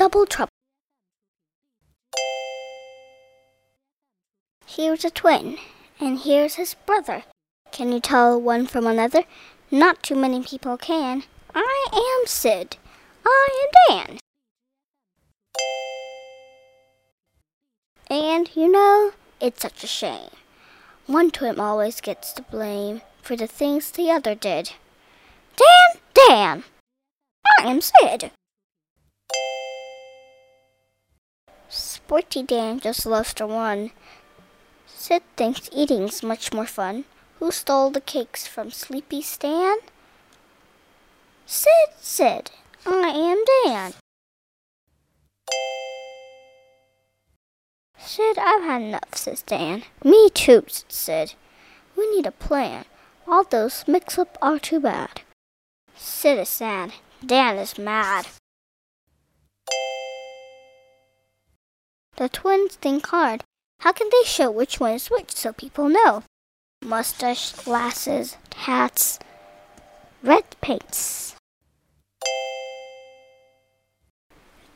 double trouble. Here's a twin, and here's his brother. Can you tell one from another? Not too many people can. I am Sid. I am Dan. And, you know, it's such a shame. One twin always gets the blame for the things the other did. Dan, Dan, I am Sid. Sporty Dan just loves to run. Sid thinks eating's much more fun. Who stole the cakes from Sleepy Stan? Sid, Sid, I am Dan. Sid, I've had enough, says Dan. Me too, said Sid. We need a plan. All those mix-up are too bad. Sid is sad. Dan is mad. The twins think hard. How can they show which one is which so people know? Mustache, glasses, hats, red paints.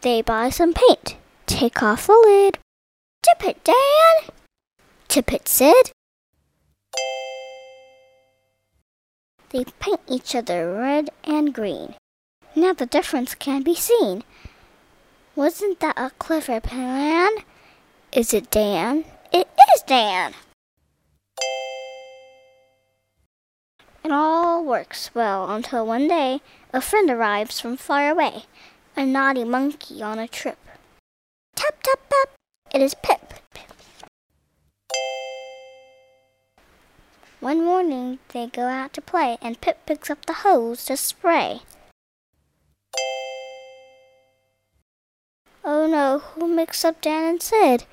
They buy some paint. Take off the lid. Tip it, Dan. Tip it, Sid. They paint each other red and green. Now the difference can be seen. Wasn't that a clever plan? Is it Dan? It is Dan! It all works well until one day a friend arrives from far away, a naughty monkey on a trip. Tap, tap, tap! It is Pip. One morning they go out to play, and Pip picks up the hose to spray. Oh no, who mixed up Dan and Sid?